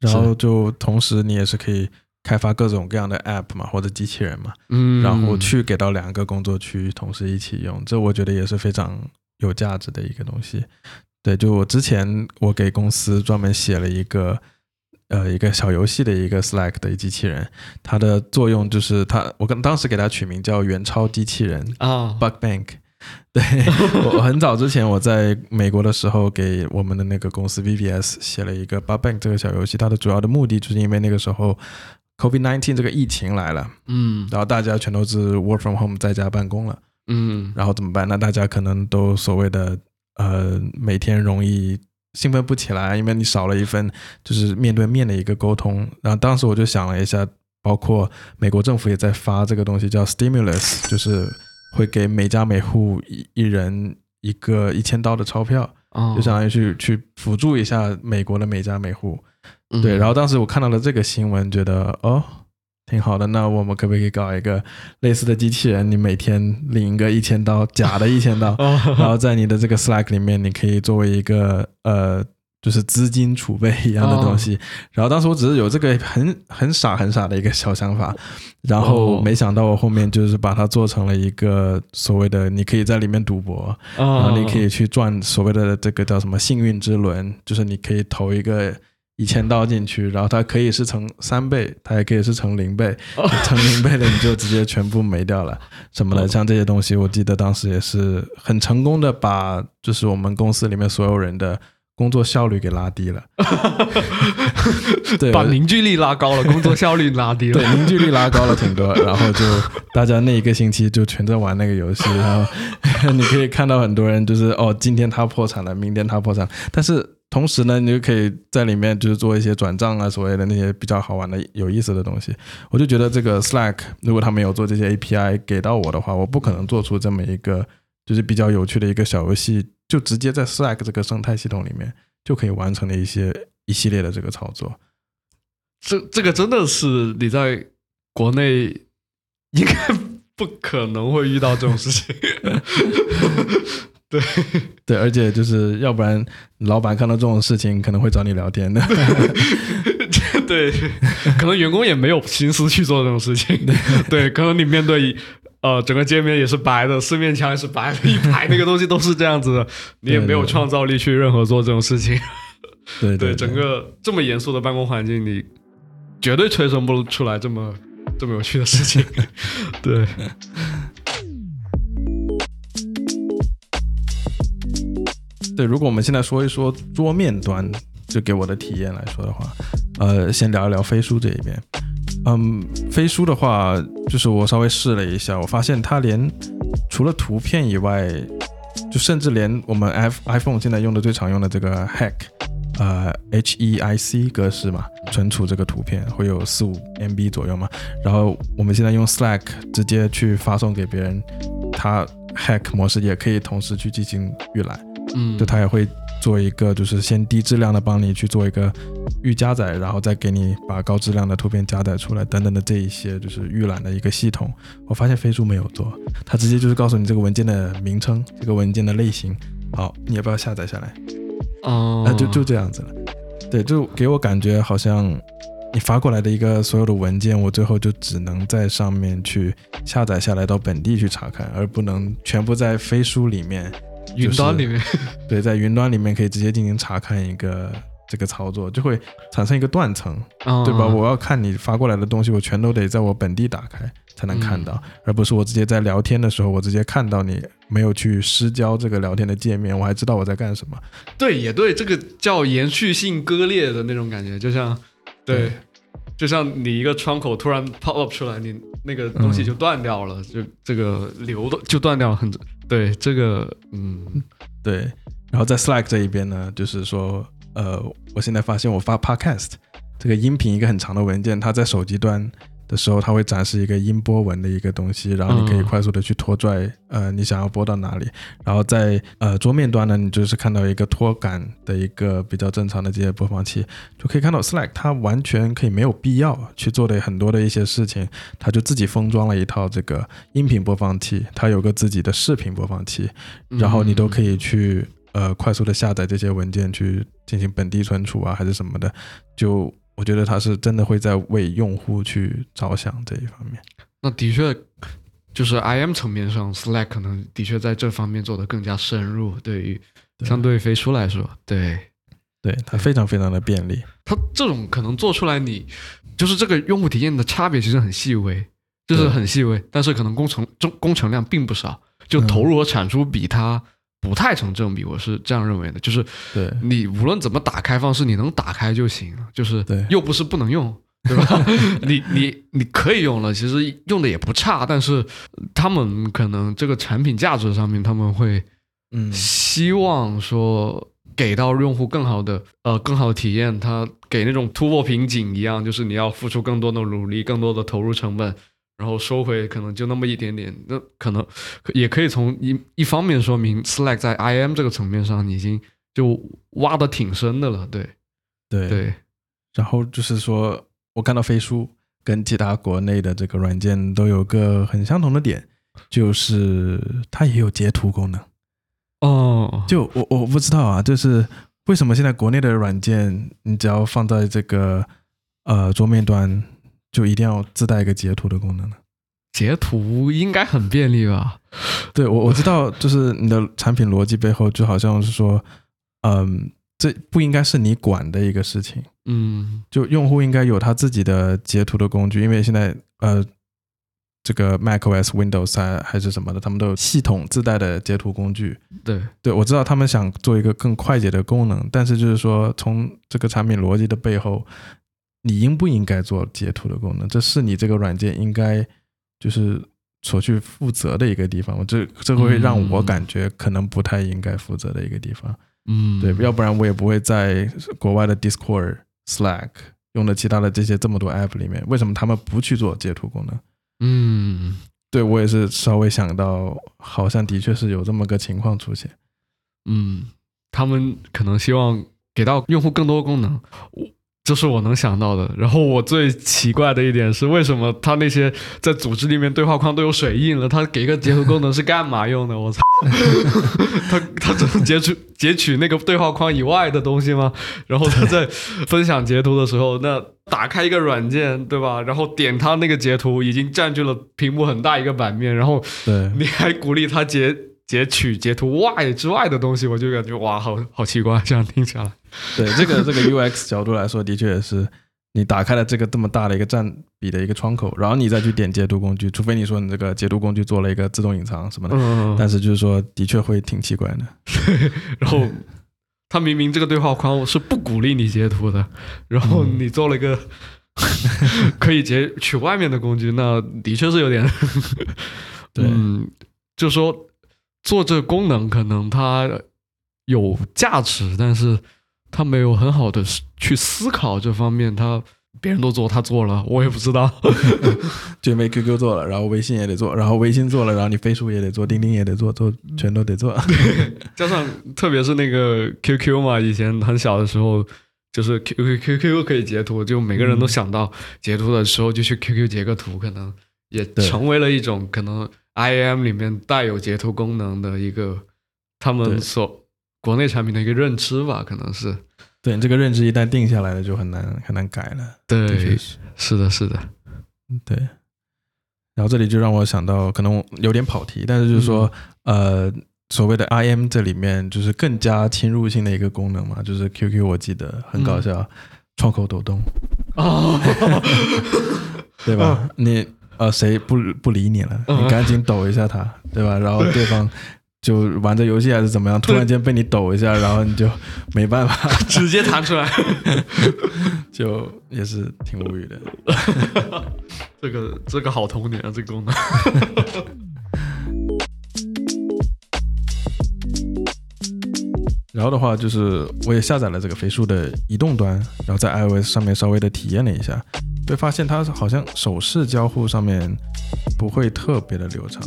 然后就同时你也是可以开发各种各样的 App 嘛，或者机器人嘛，嗯，然后去给到两个工作区同时一起用，这我觉得也是非常有价值的一个东西。对，就我之前我给公司专门写了一个。呃，一个小游戏的一个 Slack 的机器人，它的作用就是它，我跟当时给它取名叫“元超机器人”啊，Bug Bank。对 我很早之前我在美国的时候，给我们的那个公司 VBS 写了一个 Bug Bank 这个小游戏，它的主要的目的就是因为那个时候 COVID nineteen 这个疫情来了，嗯，然后大家全都是 Work from Home 在家办公了，嗯，然后怎么办？那大家可能都所谓的呃，每天容易。兴奋不起来，因为你少了一份就是面对面的一个沟通。然后当时我就想了一下，包括美国政府也在发这个东西叫 stimulus，就是会给每家每户一一人一个一千刀的钞票，就相当于去去辅助一下美国的每家每户。对，然后当时我看到了这个新闻，觉得哦。挺好的，那我们可不可以搞一个类似的机器人？你每天领一个一千刀，假的一千刀，然后在你的这个 Slack 里面，你可以作为一个呃，就是资金储备一样的东西。然后当时我只是有这个很很傻很傻的一个小想法，然后没想到我后面就是把它做成了一个所谓的，你可以在里面赌博，然后你可以去赚所谓的这个叫什么幸运之轮，就是你可以投一个。一千刀进去，然后它可以是乘三倍，它也可以是乘零倍，乘零倍的你就直接全部没掉了什么的。像这些东西，我记得当时也是很成功的把就是我们公司里面所有人的工作效率给拉低了，对，把凝聚力拉高了，工作效率拉低了，对，凝聚力拉高了挺多，然后就大家那一个星期就全在玩那个游戏，然后 你可以看到很多人就是哦，今天他破产了，明天他破产，但是。同时呢，你就可以在里面就是做一些转账啊，所谓的那些比较好玩的、有意思的东西。我就觉得这个 Slack 如果他没有做这些 API 给到我的话，我不可能做出这么一个就是比较有趣的一个小游戏，就直接在 Slack 这个生态系统里面就可以完成的一些一系列的这个操作。这这个真的是你在国内应该不可能会遇到这种事情。对 对，而且就是要不然，老板看到这种事情可能会找你聊天的。对，可能员工也没有心思去做这种事情。对，可能你面对呃整个界面也是白的，四面墙也是白的，一排那个东西都是这样子的，你也没有创造力去任何做这种事情。对对，整个这么严肃的办公环境，你绝对催生不出来这么这么有趣的事情。对。对，如果我们现在说一说桌面端，就给我的体验来说的话，呃，先聊一聊飞书这一边。嗯，飞书的话，就是我稍微试了一下，我发现它连除了图片以外，就甚至连我们 i iPhone 现在用的最常用的这个 Hack，呃，H E I C 格式嘛，存储这个图片会有四五 MB 左右嘛。然后我们现在用 Slack 直接去发送给别人，它 Hack 模式也可以同时去进行预览。嗯，就他也会做一个，就是先低质量的帮你去做一个预加载，然后再给你把高质量的图片加载出来，等等的这一些就是预览的一个系统。我发现飞书没有做，它直接就是告诉你这个文件的名称，这个文件的类型，好，你要不要下载下来？哦，那就就这样子了。对，就给我感觉好像你发过来的一个所有的文件，我最后就只能在上面去下载下来到本地去查看，而不能全部在飞书里面。云端里面，对，在云端里面可以直接进行查看一个这个操作，就会产生一个断层，对吧？我要看你发过来的东西，我全都得在我本地打开才能看到，而不是我直接在聊天的时候，我直接看到你没有去失交这个聊天的界面，我还知道我在干什么。对，也对，这个叫延续性割裂的那种感觉，就像，对。就像你一个窗口突然 pop up 出来，你那个东西就断掉了，就这个流的就断掉了。很对，这个嗯，对。然后在 Slack 这一边呢，就是说，呃，我现在发现我发 podcast 这个音频一个很长的文件，它在手机端。的时候，它会展示一个音波纹的一个东西，然后你可以快速的去拖拽，呃，你想要播到哪里。然后在呃桌面端呢，你就是看到一个拖杆的一个比较正常的这些播放器，就可以看到 Slack 它完全可以没有必要去做的很多的一些事情，它就自己封装了一套这个音频播放器，它有个自己的视频播放器，然后你都可以去呃快速的下载这些文件去进行本地存储啊，还是什么的，就。我觉得他是真的会在为用户去着想这一方面。那的确，就是 IM 层面上，Slack 可能的确在这方面做的更加深入。对于相对于飞书来说，对，对，它非常非常的便利。它这种可能做出来，你就是这个用户体验的差别其实很细微，就是很细微，但是可能工程中工程量并不少，就投入和产出比它。不太成正比，我是这样认为的。就是对你无论怎么打开方式，你能打开就行了。就是对，又不是不能用，对吧？你你你可以用了，其实用的也不差。但是他们可能这个产品价值上面，他们会嗯希望说给到用户更好的呃更好的体验。他给那种突破瓶颈一样，就是你要付出更多的努力，更多的投入成本。然后收回可能就那么一点点，那可能也可以从一一方面说明，Slack 在 IM 这个层面上已经就挖的挺深的了，对，对对。然后就是说我看到飞书跟其他国内的这个软件都有个很相同的点，就是它也有截图功能。哦，就我我不知道啊，就是为什么现在国内的软件，你只要放在这个呃桌面端。就一定要自带一个截图的功能呢？截图应该很便利吧？对，我我知道，就是你的产品逻辑背后就好像是说，嗯，这不应该是你管的一个事情。嗯就用户应该有他自己的截图的工具，因为现在呃，这个 macOS、Windows 还还是什么的，他们都有系统自带的截图工具。对，对我知道他们想做一个更快捷的功能，但是就是说从这个产品逻辑的背后，你应不应该做截图的功能？这是你这个软件应该就是所去负责的一个地方。我这这会让我嗯感觉可能不太应该负责的一个地方。嗯对，要不然我也不会在国外的 Discord、Slack 用的其他的这些这么多 App 里面，为什么他们不去做截图功能？嗯对我也是稍微想到，好像的确是有这么个情况出现。嗯，他们可能希望给到用户更多功能，我这是我能想到的。然后我最奇怪的一点是，为什么他那些在组织里面对话框都有水印了，他给个截图功能是干嘛用的？我操！他他只能截取截取那个对话框以外的东西吗？然后他在分享截图的时候，那打开一个软件，对吧？然后点他那个截图，已经占据了屏幕很大一个版面，然后对，你还鼓励他截截取截图外之外的东西，我就感觉哇，好好奇怪，这样听起来。对这个这个 UX 角度来说，的确也是你打开了这个这么大的一个占比的一个窗口，然后你再去点截图工具，除非你说你这个截图工具做了一个自动隐藏什么的，嗯，但是就是说的确会挺奇怪的。然后他明明这个对话框是不鼓励你截图的，然后嗯你做了一个 可以截取外面的工具，那的确是有点，对嗯，就说做这个功能可能它有价值，但是他没有很好的去思考这方面，他别人都做，他做了，我也不知道。就因为 QQ 做了，然后微信也得做，然后微信做了，然后你飞书也得做，钉钉也得做，做全都得做。加上特别是那个 QQ 嘛，以前很小的时候，就是 QQ QQ 可以截图，就每个人都嗯想到截图的时候就去 QQ 截个图，可能也成为了一种可能 IAM 里面带有截图功能的一个他们所国内产品的一个认知吧，可能是对你这个认知一旦定下来了，就很难很难改了。对，是。是的，是的，对，然后这里就让我想到，可能有点跑题，但是就是说，呃，所谓的 IM 这里面就是更加侵入性的一个功能嘛，就是 QQ 我记得很搞笑，窗口抖动，哦，对吧？你呃谁不不理你了，嗯你赶紧抖一下他，对吧？然后对方。就玩着游戏还是怎么样，突然间被你抖一下，然后你就没办法，直接弹出来，就也是挺无语的。这个这个好童年啊，这个功能。然后的话，就是我也下载了这个飞书的移动端，然后在 iOS 上面稍微的体验了一下，会发现它好像手势交互上面不会特别的流畅。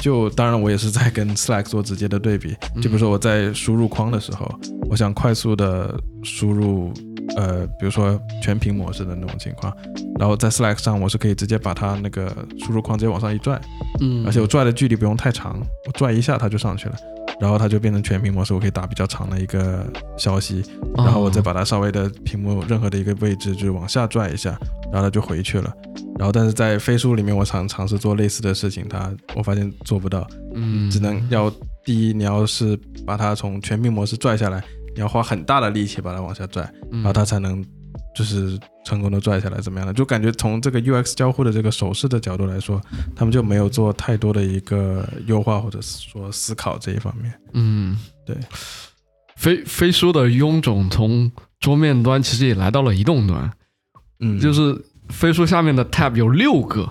就当然我也是在跟 Slack 做直接的对比，就比如说我在输入框的时候，我想快速的输入，呃，比如说全屏模式的那种情况，然后在 Slack 上我是可以直接把它那个输入框直接往上一拽，嗯。而且我拽的距离不用太长，我拽一下它就上去了，然后它就变成全屏模式，我可以打比较长的一个消息，然后我再把它稍微的屏幕任何的一个位置就是往下拽一下，然后它就回去了。然后但是在飞书里面，我尝尝试做类似的事情，它我发现做不到，嗯，只能要第一你要是把它从全屏模式拽下来，你要花很大的力气把它往下拽，然然后它才能就是成功的拽下来，怎么样的？就感觉从这个 UX 交互的这个手势的角度来说，他们就没有做太多的一个优化或者说思考这一方面。嗯，对，飞飞书的臃肿从桌面端其实也来到了移动端，嗯，就是飞书下面的 tab 有六个，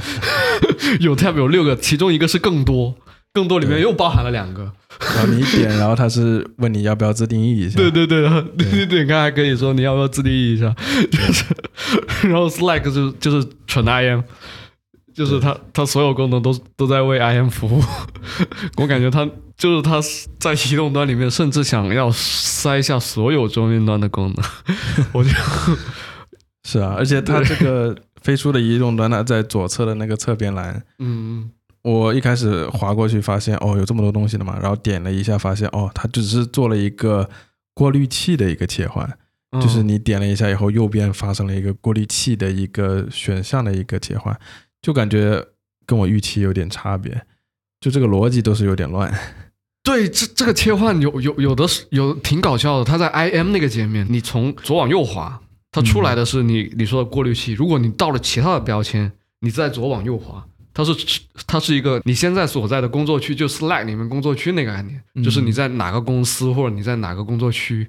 有 tab 有六个，其中一个是更多，更多里面又包含了两个。然后你一点，然后他是问你要不要自定义一下。对对对对对对，你看还可以说你要不要自定义一下，就是，然后 Slack 就就是纯 IM。就是它，它所有功能都都在为 IM 服务。我感觉它就是它在移动端里面，甚至想要塞下所有中云端的功能。我就是啊，而且它这个飞书的移动端，呢在左侧的那个侧边栏，嗯我一开始划过去发现哦有这么多东西的嘛，然后点了一下发现哦它只是做了一个过滤器的一个切换，嗯，就是你点了一下以后，右边发生了一个过滤器的一个选项的一个切换，就感觉跟我预期有点差别，就这个逻辑都是有点乱。对，这这个切换有有有的是有挺搞笑的。它在 IM 那个界面，你从左往右滑，它出来的是你你说的过滤器。如果你到了其他的标签，你再左往右滑，它是它是一个你现在所在的工作区，就 Slack 里面工作区那个概念，就是你在哪个公司或者你在哪个工作区，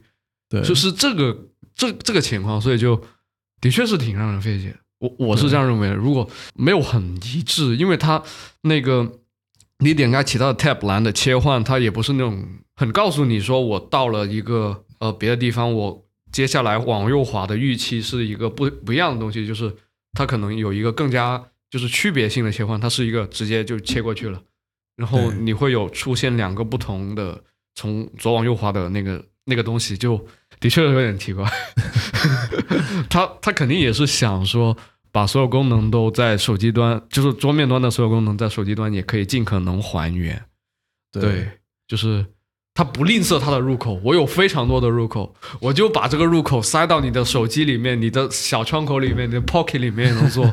对，就是这个这这个情况，所以就的确是挺让人费解。我我是这样认为的。如果没有很一致，因为它那个。你点开其他的 tab 栏的切换，它也不是那种很告诉你说我到了一个呃别的地方，我接下来往右滑的预期是一个不不一样的东西，就是它可能有一个更加就是区别性的切换，它是一个直接就切过去了，然后你会有出现两个不同的从左往右滑的那个那个东西，就的确有点奇怪。他他肯定也是想说。把所有功能都在手机端，就是桌面端的所有功能在手机端也可以尽可能还原。对，就是他不吝啬它的入口，我有非常多的入口，我就把这个入口塞到你的手机里面，你的小窗口里面，你的 Pocket 里面能做。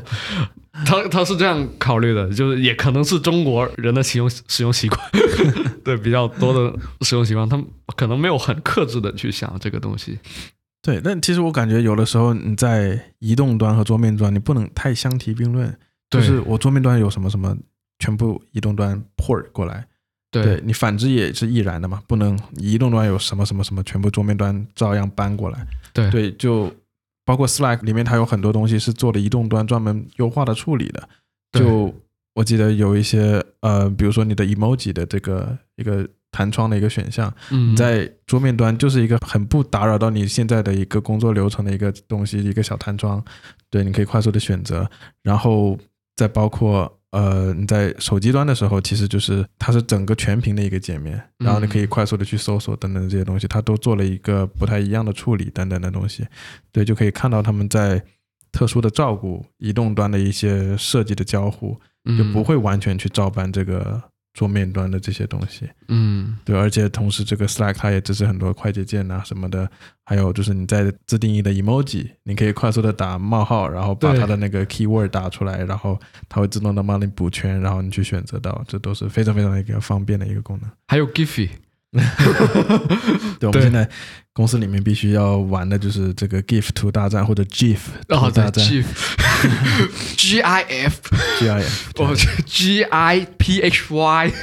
他他是这样考虑的，就是也可能是中国人的使用使用习惯，对比较多的使用习惯，他们可能没有很克制的去想这个东西。对，但其实我感觉有的时候你在移动端和桌面端，你不能太相提并论。就是我桌面端有什么什么，全部移动端 port 过来。对你反之也是亦然的嘛，不能移动端有什么什么什么，全部桌面端照样搬过来。对对，就包括 Slack 里面，它有很多东西是做的移动端专门优化的处理的。就我记得有一些呃，比如说你的 emoji 的这个一个。弹窗的一个选项，你在桌面端就是一个很不打扰到你现在的一个工作流程的一个东西，一个小弹窗，对，你可以快速的选择。然后再包括呃，你在手机端的时候，其实就是它是整个全屏的一个界面，然后你可以快速的去搜索等等这些东西，它都做了一个不太一样的处理等等的东西，对，就可以看到他们在特殊的照顾移动端的一些设计的交互，就不会完全去照搬这个。桌面端的这些东西，嗯，对，而且同时这个 Slack 它也支持很多快捷键啊什么的，还有就是你在自定义的 emoji，你可以快速的打冒号，然后把它的那个 keyword 打出来，然后它会自动的帮你补全，然后你去选择到，这都是非常非常的一个方便的一个功能。还有 Giphy。对，我们现在公司里面必须要玩的就是这个 GIF 图大战或者 GIF 图大战，GIF，G I F，G I F，哦，G I P H Y，GIF，GIF，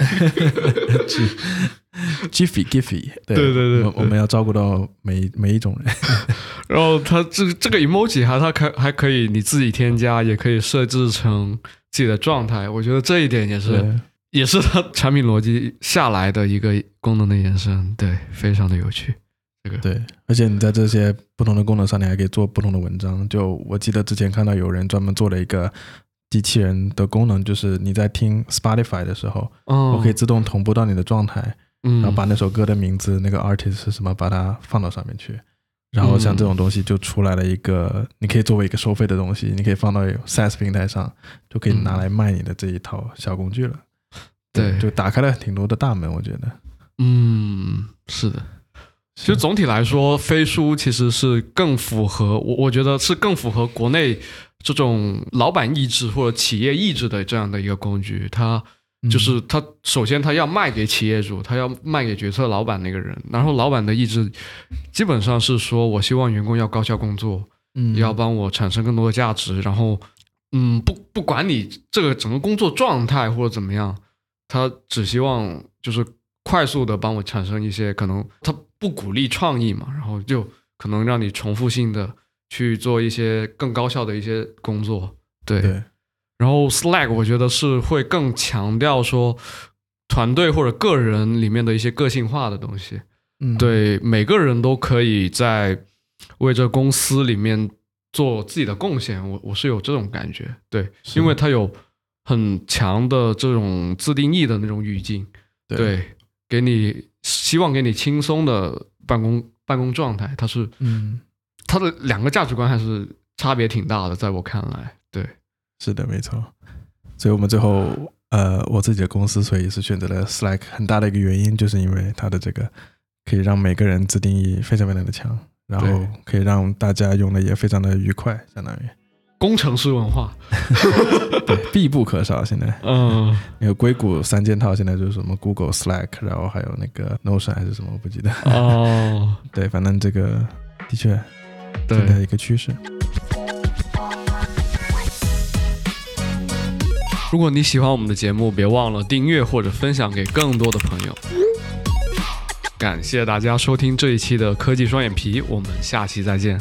对对对，我们要照顾到每每一种人。然后它这这个 emoji 还它可还可以你自己添加，也可以设置成自己的状态。我觉得这一点也是。也是它产品逻辑下来的一个功能的延伸，对，非常的有趣。这个对，而且你在这些不同的功能上，你还可以做不同的文章。就我记得之前看到有人专门做了一个机器人的功能，就是你在听 Spotify 的时候，我可以自动同步到你的状态，嗯然后把那首歌的名字、那个 artist 是什么，把它放到上面去。然后像这种东西就出来了一个，你可以作为一个收费的东西，你可以放到 SaaS 平台上，就可以拿来卖你的这一套小工具了。对，就打开了挺多的大门，我觉得。嗯，是的。其实总体来说，飞书其实是更符合我，我觉得是更符合国内这种老板意志或者企业意志的这样的一个工具。它就是它，首先它要卖给企业主，它要卖给决策老板那个人。然后老板的意志基本上是说，我希望员工要高效工作，嗯，要帮我产生更多的价值。然后，嗯，不不管你这个整个工作状态或者怎么样。他只希望就是快速的帮我产生一些可能，他不鼓励创意嘛，然后就可能让你重复性的去做一些更高效的一些工作，对。然后 Slack 我觉得是会更强调说团队或者个人里面的一些个性化的东西，嗯，对，每个人都可以在为这公司里面做自己的贡献，我我是有这种感觉，对，因为他有。很强的这种自定义的那种语境，对，给你希望给你轻松的办公办公状态，它是，嗯，它的两个价值观还是差别挺大的，在我看来，对，是的，没错。所以我们最后，呃，我自己的公司，所以是选择了 Slack，很大的一个原因就是因为它的这个可以让每个人自定义非常非常的强，然后可以让大家用的也非常的愉快，相当于。工程师文化。对，必不可少。现在 嗯，那个硅谷三件套，现在就是什么 Google Slack，然后还有那个 Notion 还是什么，我不记得。哦，对，反正这个的确对一个趋势。如果你喜欢我们的节目，别忘了订阅或者分享给更多的朋友。感谢大家收听这一期的科技双眼皮，我们下期再见。